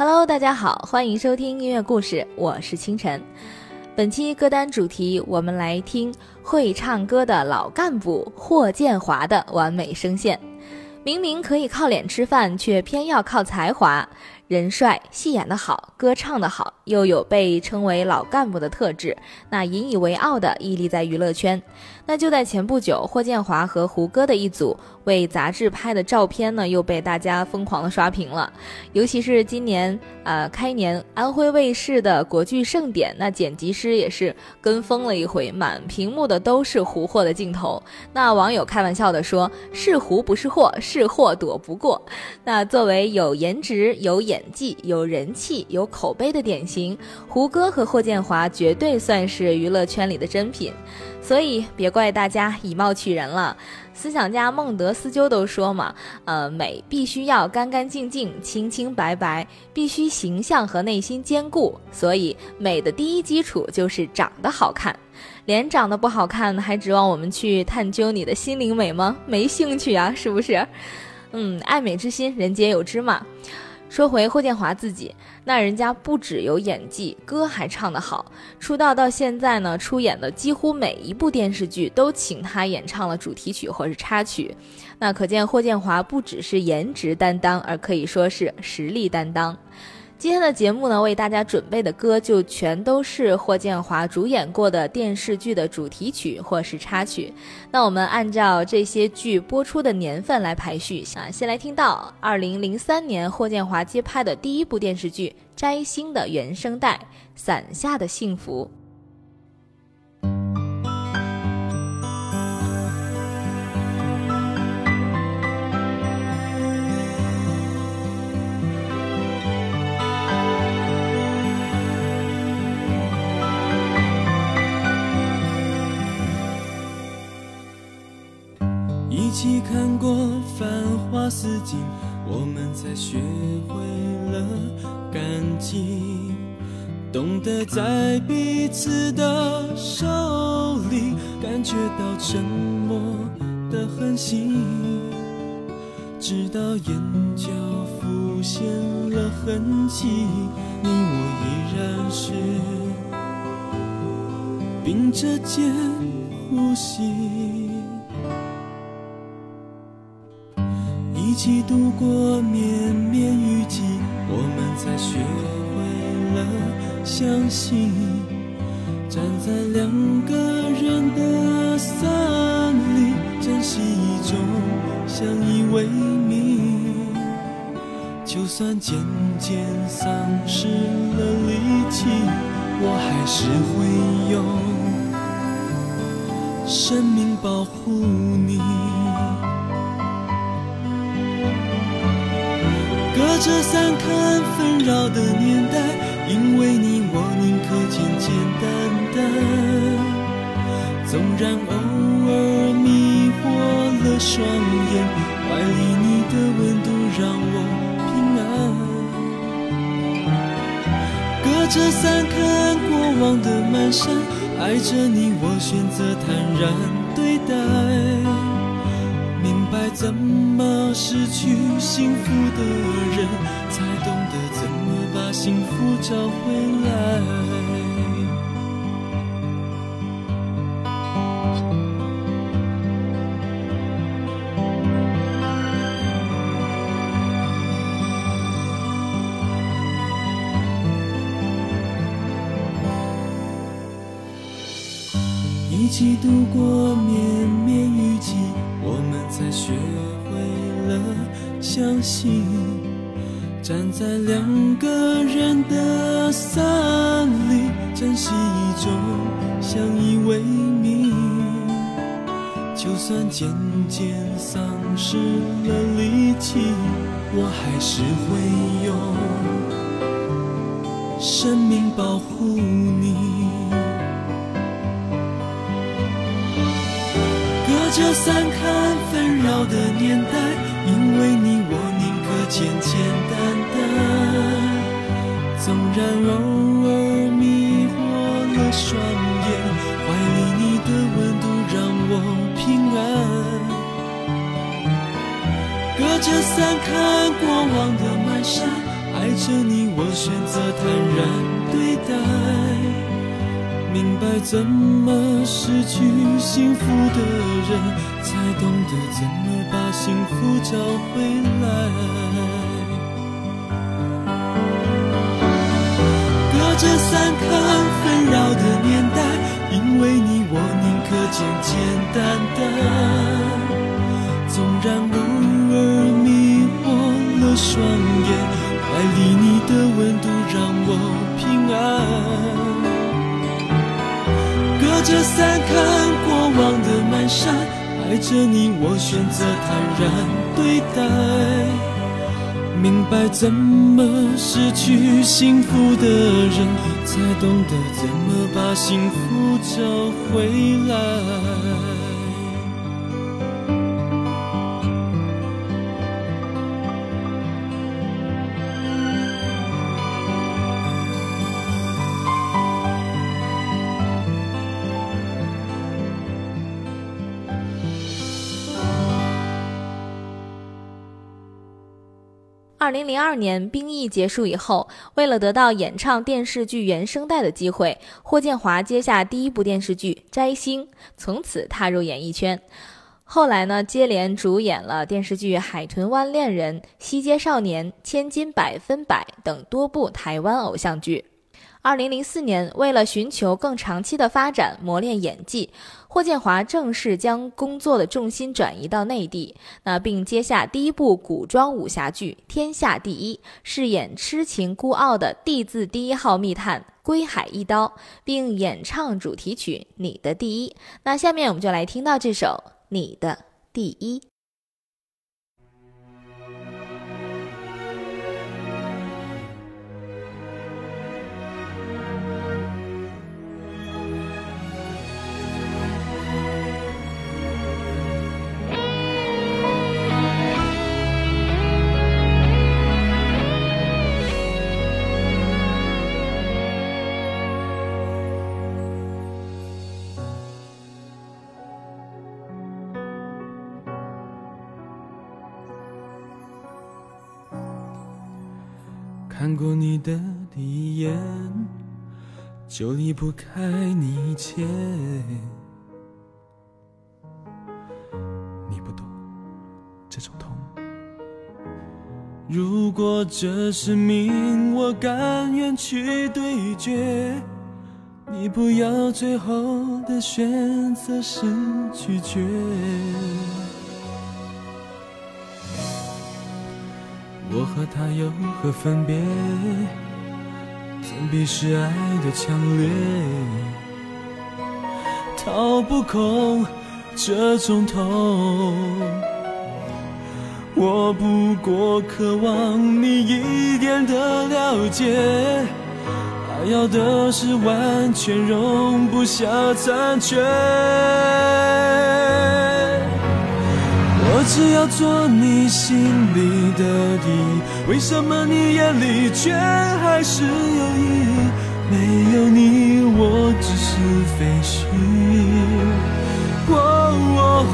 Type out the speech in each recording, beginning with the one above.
Hello，大家好，欢迎收听音乐故事，我是清晨。本期歌单主题，我们来听会唱歌的老干部霍建华的完美声线。明明可以靠脸吃饭，却偏要靠才华。人帅，戏演得好，歌唱得好，又有被称为老干部的特质，那引以为傲的屹立在娱乐圈。那就在前不久，霍建华和胡歌的一组为杂志拍的照片呢，又被大家疯狂的刷屏了。尤其是今年呃开年安徽卫视的国剧盛典，那剪辑师也是跟风了一回，满屏幕的都是胡霍的镜头。那网友开玩笑的说：“是胡不是霍，是霍躲不过。”那作为有颜值、有演演技、有人气、有口碑的典型，胡歌和霍建华绝对算是娱乐圈里的珍品。所以别怪大家以貌取人了。思想家孟德斯鸠都说嘛，呃，美必须要干干净净、清清白白，必须形象和内心兼顾。所以美的第一基础就是长得好看。脸长得不好看，还指望我们去探究你的心灵美吗？没兴趣啊，是不是？嗯，爱美之心，人皆有之嘛。说回霍建华自己，那人家不只有演技，歌还唱得好。出道到现在呢，出演的几乎每一部电视剧都请他演唱了主题曲或是插曲。那可见霍建华不只是颜值担当，而可以说是实力担当。今天的节目呢，为大家准备的歌就全都是霍建华主演过的电视剧的主题曲或是插曲。那我们按照这些剧播出的年份来排序啊，先来听到二零零三年霍建华接拍的第一部电视剧《摘星》的原声带《伞下的幸福》。一起看过繁花似锦，我们才学会了感激，懂得在彼此的手里感觉到沉默的痕迹，直到眼角浮现了痕迹，你我依然是并着肩呼吸。一起度过绵绵雨季，我们才学会了相信。站在两个人的伞里，珍惜一种相依为命。就算渐渐丧失了力气，我还是会用生命保护你。隔着伞看纷扰的年代，因为你我宁可简简单单。纵然偶尔迷惑了双眼，怀里你的温度让我平安。隔着伞看过往的漫山，爱着你我选择坦然对待。怎么失去幸福的人，才懂得怎么把幸福找回来。一起度过绵绵雨相信，站在两个人的伞里，珍惜一种相依为命。就算渐渐丧失了力气，我还是会用生命保护你。隔着伞看纷扰的年代，简简单单。纵然偶尔迷惑了双眼，怀里你的温度让我平安。隔着伞看过往的漫山，爱着你，我选择坦然对待。明白怎么失去幸福的人，才懂得怎么把幸福找回来。隔着山看纷扰的年代，因为你我宁可简简单单。纵然偶尔迷惑了双眼，怀里你的温度让我平安。隔着伞看过往的漫山，爱着你，我选择坦然对待。明白怎么失去幸福的人，才懂得怎么把幸福找回来。二零零二年兵役结束以后，为了得到演唱电视剧原声带的机会，霍建华接下第一部电视剧《摘星》，从此踏入演艺圈。后来呢，接连主演了电视剧《海豚湾恋人》《西街少年》《千金百分百》等多部台湾偶像剧。二零零四年，为了寻求更长期的发展，磨练演技，霍建华正式将工作的重心转移到内地，那并接下第一部古装武侠剧《天下第一》，饰演痴情孤傲的地字第一号密探归海一刀，并演唱主题曲《你的第一》。那下面我们就来听到这首《你的第一》。的第一眼，就离不开你一切。你不懂这种痛。如果这是命，我甘愿去对决。你不要最后的选择是拒绝。我和他有何分别？怎比是爱的强烈？逃不空这种痛。我不过渴望你一点的了解，爱要的是完全容不下残缺。我只要做你心里的第一，为什么你眼里却还是有意义？没有你，我只是废墟。哦，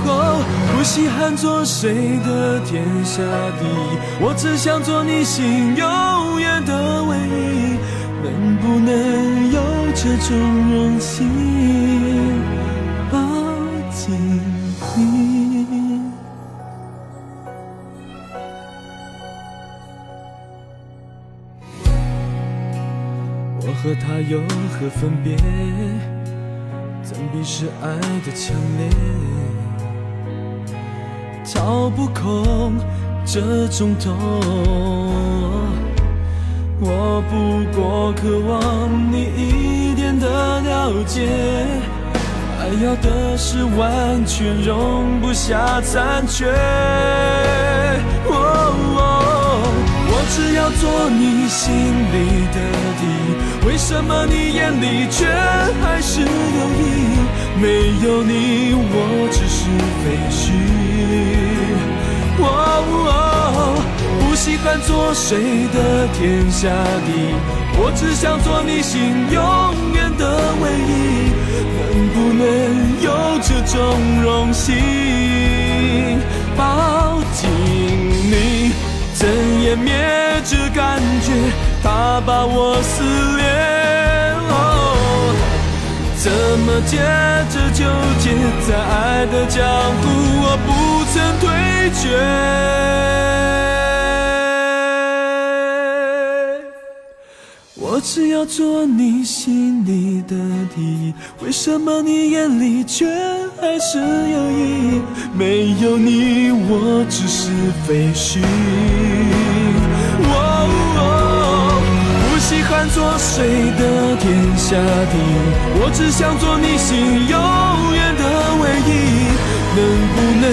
不稀罕做谁的天下第一，我只想做你心永远的唯一。能不能有这种荣幸，和他有何分别？怎比是爱的强烈？掏不空这种痛。我不过渴望你一点的了解，爱要的是完全容不下残缺。只要做你心里的底，为什么你眼里却还是有意？没有你，我只是废墟。哦，不稀罕做谁的天下第一，我只想做你心永远的唯一。能不能有这种荣幸，抱紧怎湮灭这感觉？它把我撕裂。哦，怎么接着纠结在爱的江湖？我不曾退却。我只要做你心里的第一，为什么你眼里却还是有意义？没有你，我只是废墟。不稀罕做谁的天下第一，我只想做你心永远的唯一。能不能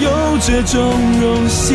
有这种荣幸？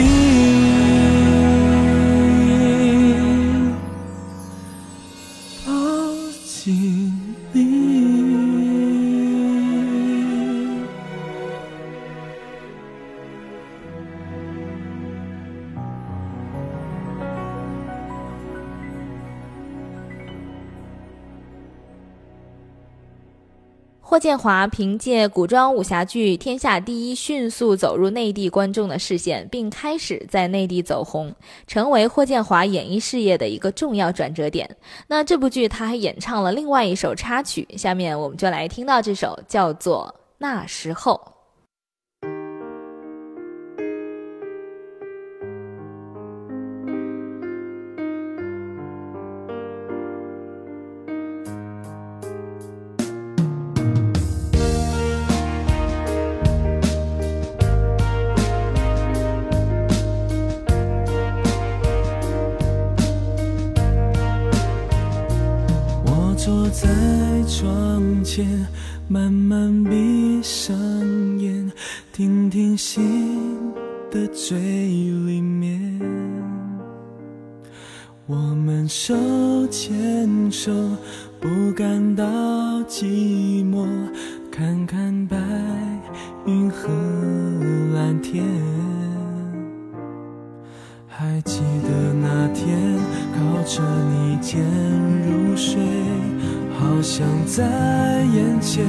霍建华凭借古装武侠剧《天下第一》迅速走入内地观众的视线，并开始在内地走红，成为霍建华演艺事业的一个重要转折点。那这部剧他还演唱了另外一首插曲，下面我们就来听到这首叫做《那时候》。在窗前慢慢闭上眼，听听心的最里面。我们手牵手，不感到寂寞，看看白云和蓝天。还记得那天，靠着你肩入睡。好像在眼前，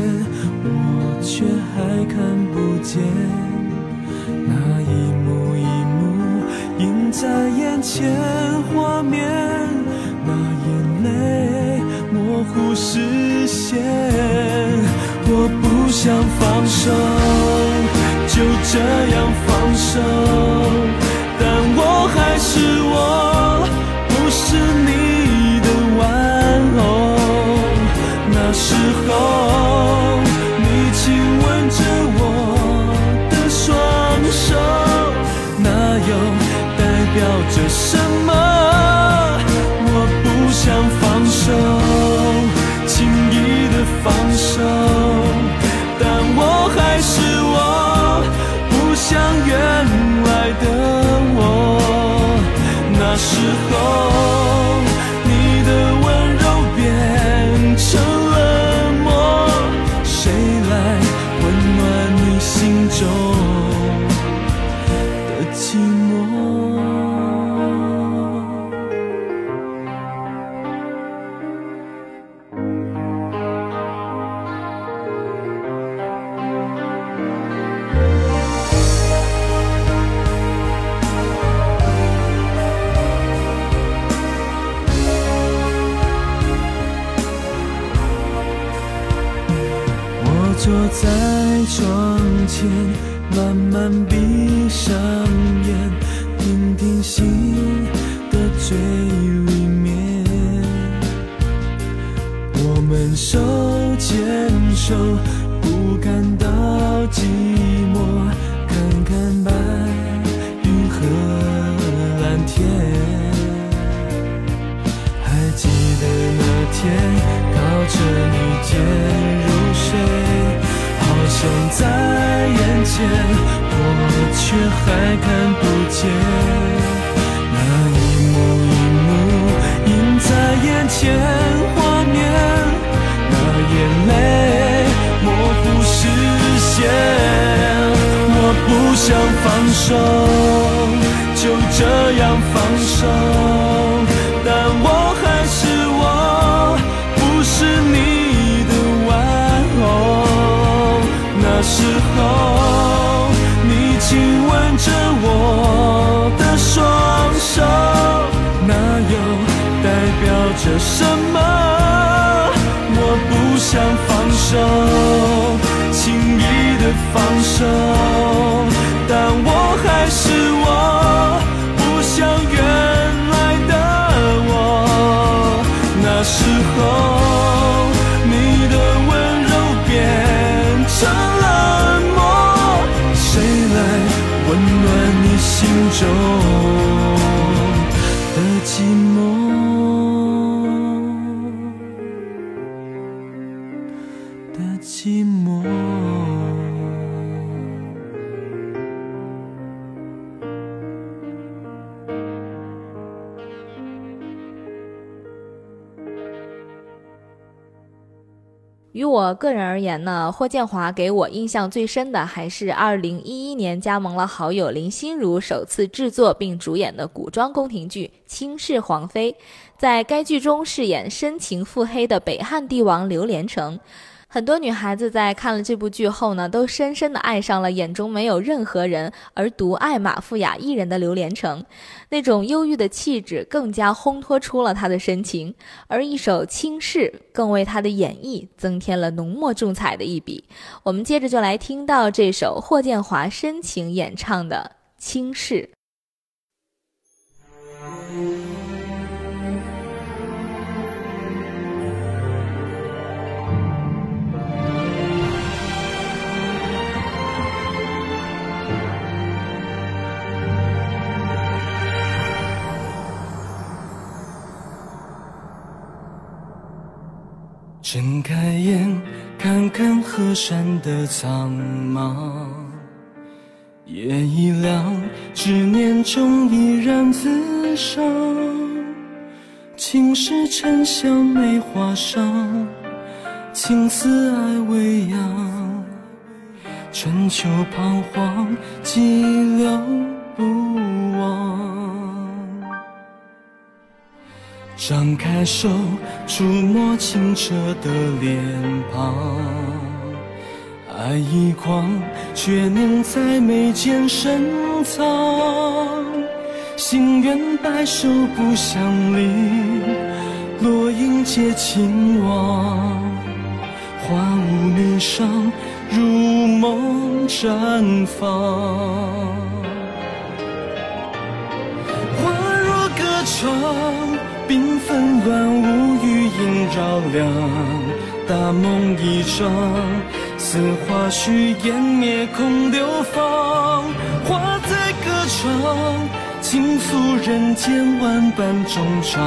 我却还看不见。那一幕一幕映在眼前，画面，那眼泪模糊视线。我不想放手，就这样放手，但我还是我，不是你时候，你亲吻着我的双手，那又代表着什么？心于我个人而言呢，霍建华给我印象最深的还是二零一一年加盟了好友林心如首次制作并主演的古装宫廷剧《倾世皇妃》，在该剧中饰演深情腹黑的北汉帝王刘连成。很多女孩子在看了这部剧后呢，都深深的爱上了眼中没有任何人而独爱马富雅一人的刘连成，那种忧郁的气质更加烘托出了他的深情，而一首《轻视》更为他的演绎增添了浓墨重彩的一笔。我们接着就来听到这首霍建华深情演唱的《倾世》。睁开眼，看看河山的苍茫，夜已凉，执念中依然自伤。青石沉香梅花上，青丝爱未央。春秋彷徨，寂寥不忘。张开手，触摸清澈的脸庞，爱已狂，却凝在眉间深藏。心愿白首不相离，落英皆亲往。花无霓裳，如梦绽放。花若歌唱。缤纷乱舞，余音绕梁，大梦一场，似花絮湮灭空流芳。花在歌唱，倾诉人间万般衷肠。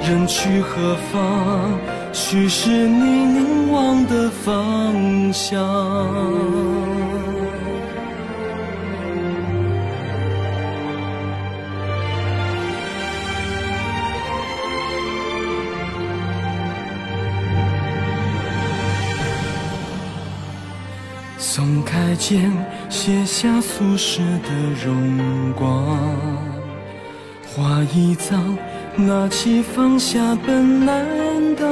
人去何方？须是你凝望的方向。松开剑，卸下俗世的荣光。花已葬，拿起放下本难当。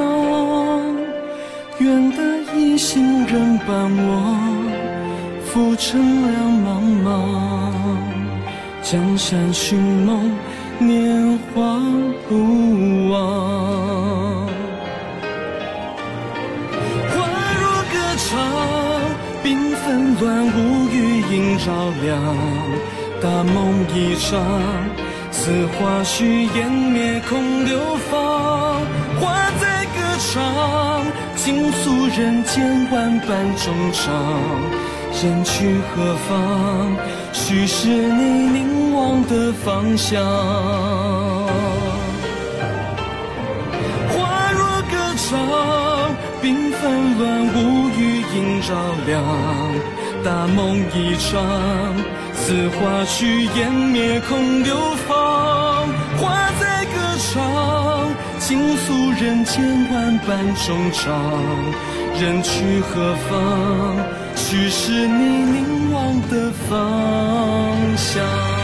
愿得一心人伴我，浮沉两茫茫。江山寻梦，年华不忘。纷乱无，余音绕梁，大梦一场，似花絮湮灭空流芳。花在歌唱，倾诉人间万般衷肠。人去何方？须是你凝望的方向。花若歌唱，缤纷乱舞，余音绕梁。大梦一场，此花去湮灭空流芳。花在歌唱，倾诉人间万般衷肠。人去何方？去是你凝望的方向。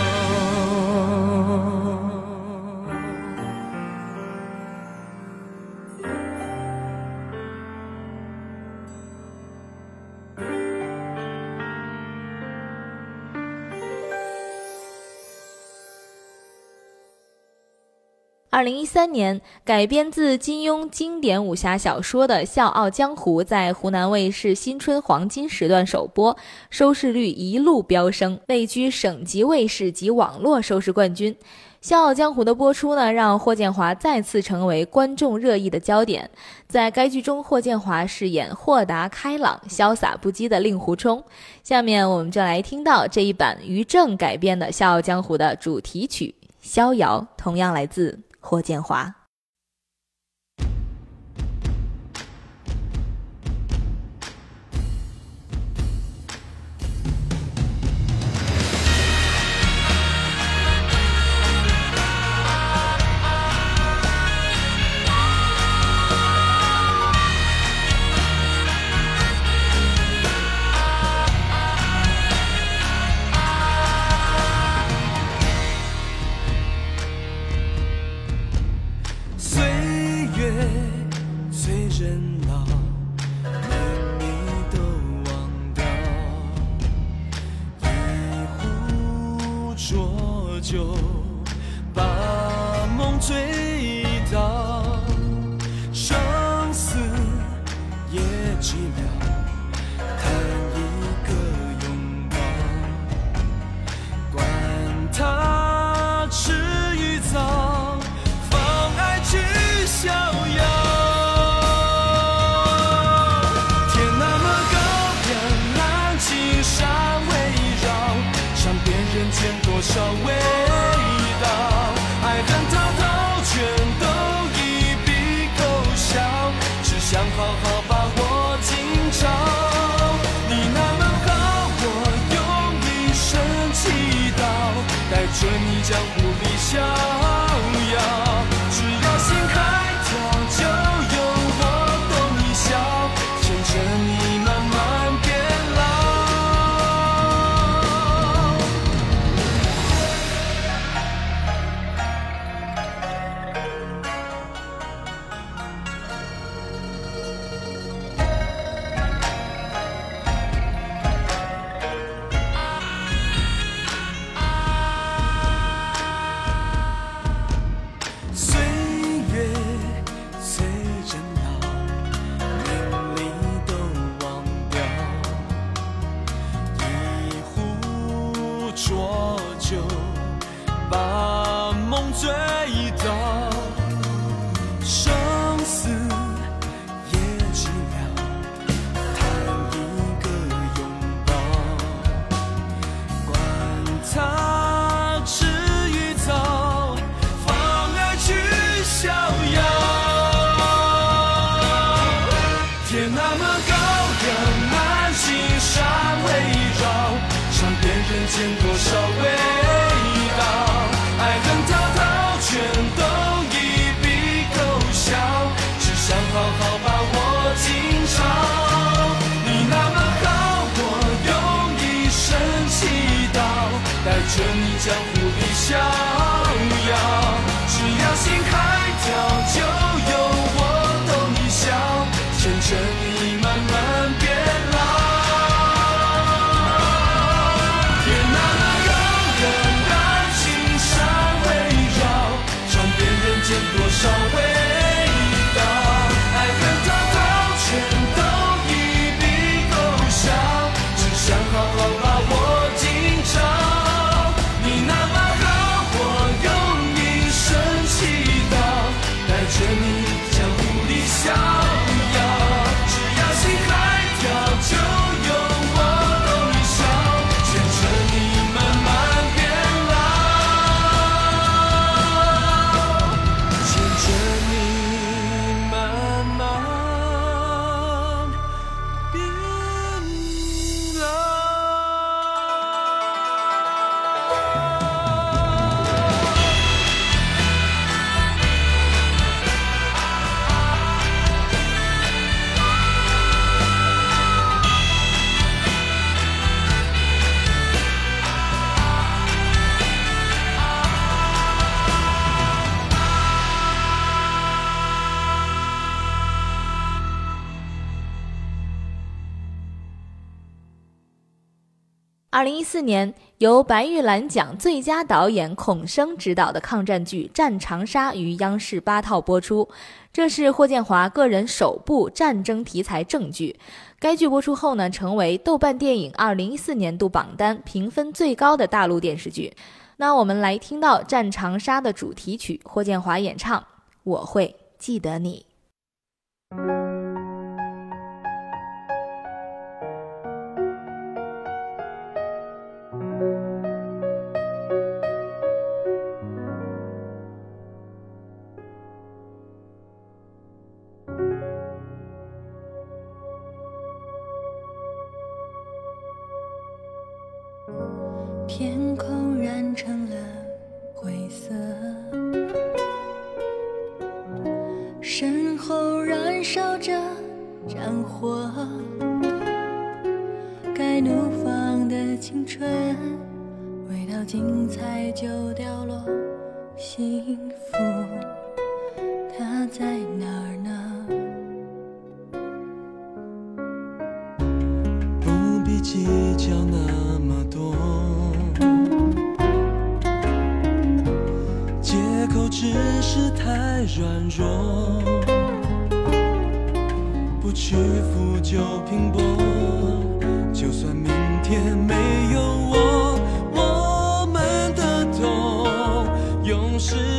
二零一三年，改编自金庸经典武侠小说的《笑傲江湖》在湖南卫视新春黄金时段首播，收视率一路飙升，位居省级卫视及网络收视冠军。《笑傲江湖》的播出呢，让霍建华再次成为观众热议的焦点。在该剧中，霍建华饰演豁达开朗、潇洒不羁的令狐冲。下面我们就来听到这一版于正改编的《笑傲江湖》的主题曲《逍遥》，同样来自。霍建华。几秒骄二零一四年，由白玉兰奖最佳导演孔笙执导的抗战剧《战长沙》于央视八套播出，这是霍建华个人首部战争题材正剧。该剧播出后呢，成为豆瓣电影二零一四年度榜单评分最高的大陆电视剧。那我们来听到《战长沙》的主题曲，霍建华演唱《我会记得你》。计较那么多，借口只是太软弱，不屈服就拼搏，就算明天没有我，我们的痛用时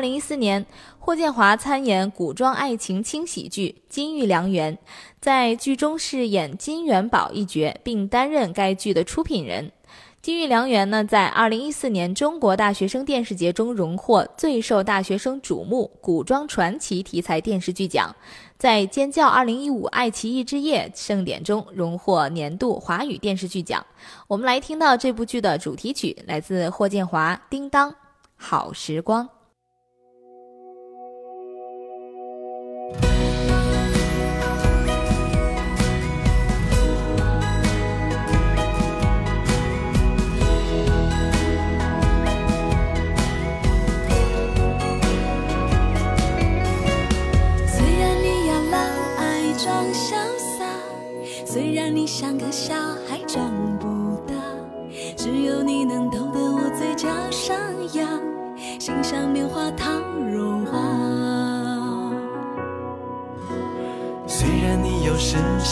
二零一四年，霍建华参演古装爱情轻喜剧《金玉良缘》，在剧中饰演金元宝一角，并担任该剧的出品人。《金玉良缘》呢，在二零一四年中国大学生电视节中荣获最受大学生瞩目古装传奇题材电视剧奖，在尖叫二零一五爱奇艺之夜盛典中荣获年度华语电视剧奖。我们来听到这部剧的主题曲，来自霍建华《叮当好时光》。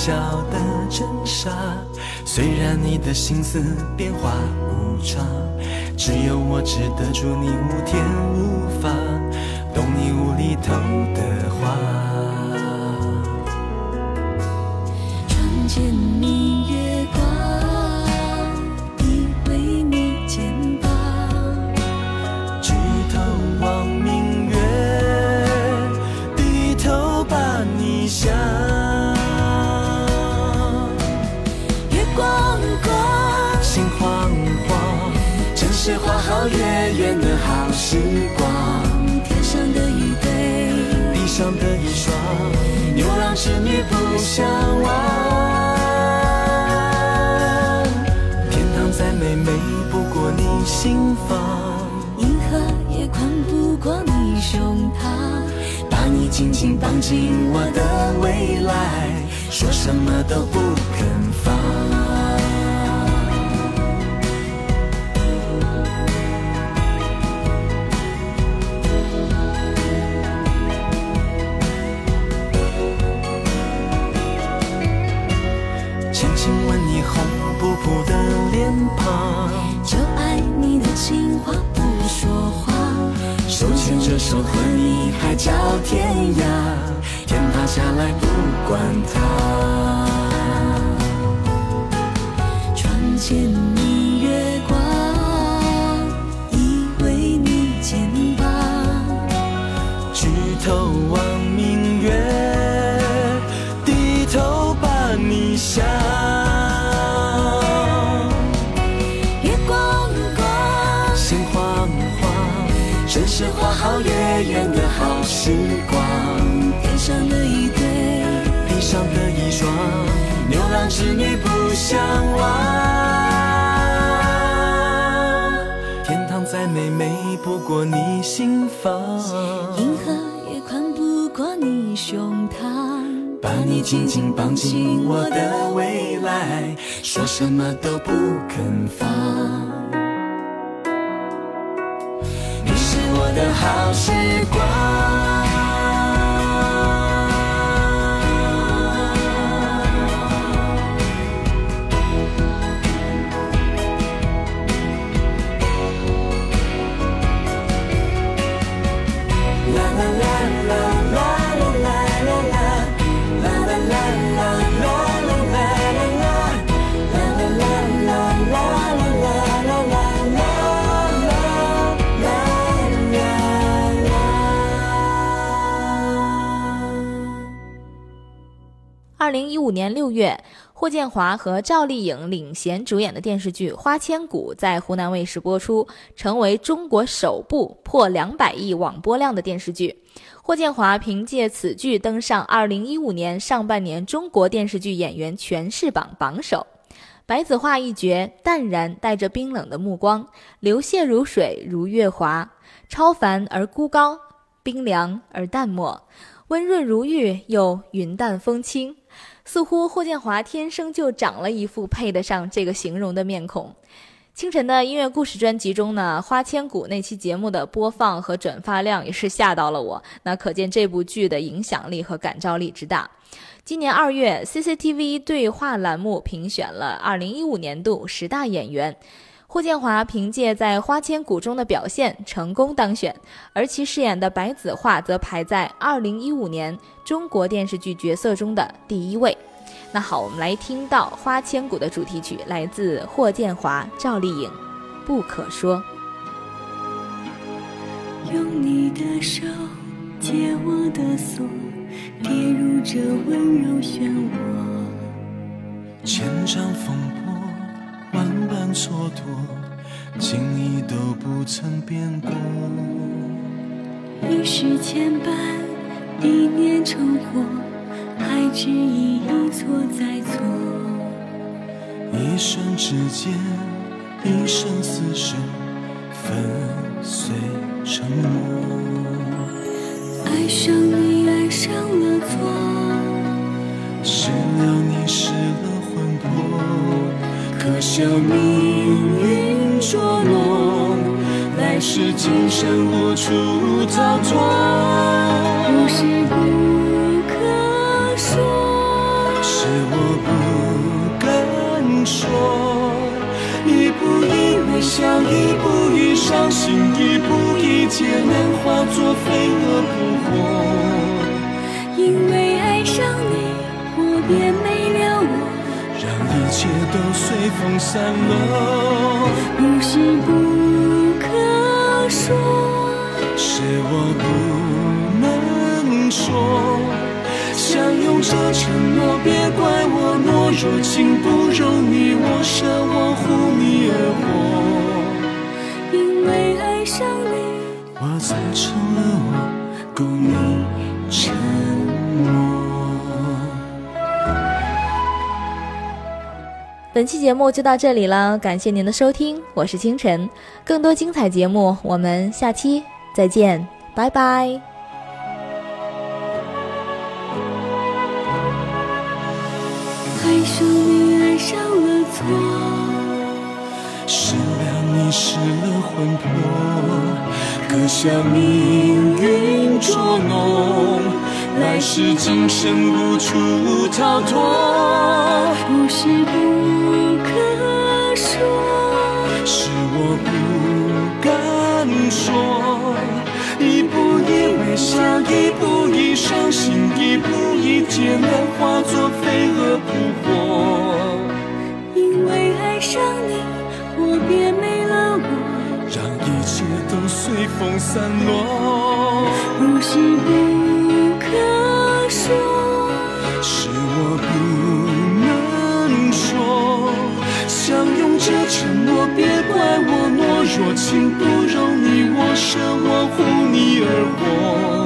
笑的真傻，虽然你的心思变化无常，只有我知得住你无天无法，懂你无厘头的话。时光。天上的一对，地上的一双，牛郎织女不相忘。天堂再美，美不过你心房。银河也宽不过你胸膛。把你紧紧绑进我的未来，说什么都不肯放。朴的脸庞，就爱你的情话不说话，手牵着手和你海角天涯，天塌下来不管它。窗前牛郎织女不相忘。天堂再美，美不过你心房。银河也宽不过你胸膛。把你紧紧绑进我的未来，说什么都不肯放。你是我的好时光。五年六月，霍建华和赵丽颖领衔主演的电视剧《花千骨》在湖南卫视播出，成为中国首部破两百亿网播量的电视剧。霍建华凭借此剧登上二零一五年上半年中国电视剧演员全市榜榜首。白子画一角淡然带着冰冷的目光，流泻如水如月华，超凡而孤高，冰凉而淡漠，温润如玉又云淡风轻。似乎霍建华天生就长了一副配得上这个形容的面孔。清晨的音乐故事专辑中呢，《花千骨》那期节目的播放和转发量也是吓到了我，那可见这部剧的影响力和感召力之大。今年二月，CCTV 对话栏目评选了二零一五年度十大演员，霍建华凭借在《花千骨》中的表现成功当选，而其饰演的白子画则排在2015年中国电视剧角色中的第一位。那好，我们来听到《花千骨》的主题曲，来自霍建华、赵丽颖，《不可说》。用你的手解我的锁，跌入这温柔漩涡。千丈风波，蹉跎，情谊都不曾变过。一世牵绊，一念成祸，还执意一错再错。一瞬之间，一生厮守，粉碎承诺。爱上你，爱上了错，失了你，失了魂魄，可笑命运捉弄，来世今生无处逃脱。不是不可说，是我不敢说，一步一微笑，一步一伤心，一步一劫难，化作飞蛾扑火。因为爱上你，我便没了。一切都随风散落。不是不可说，是我不能说，相拥着承诺，别怪我懦弱，情不容你我舍，我护你而活，因为爱上你，我才成了我，供你本期节目就到这里了，感谢您的收听，我是清晨。更多精彩节目，我们下期再见，拜拜。爱上你，爱上了错。失了你，失了魂魄，可笑命运捉弄，来世今生无处逃脱。不是不可说，是我不敢说，一步一微笑，一步一伤心，一步一劫难，化作飞蛾扑火。因为爱上你，我便没了我。让一切都随风散落。不是不情不容你我舍，我护你而活，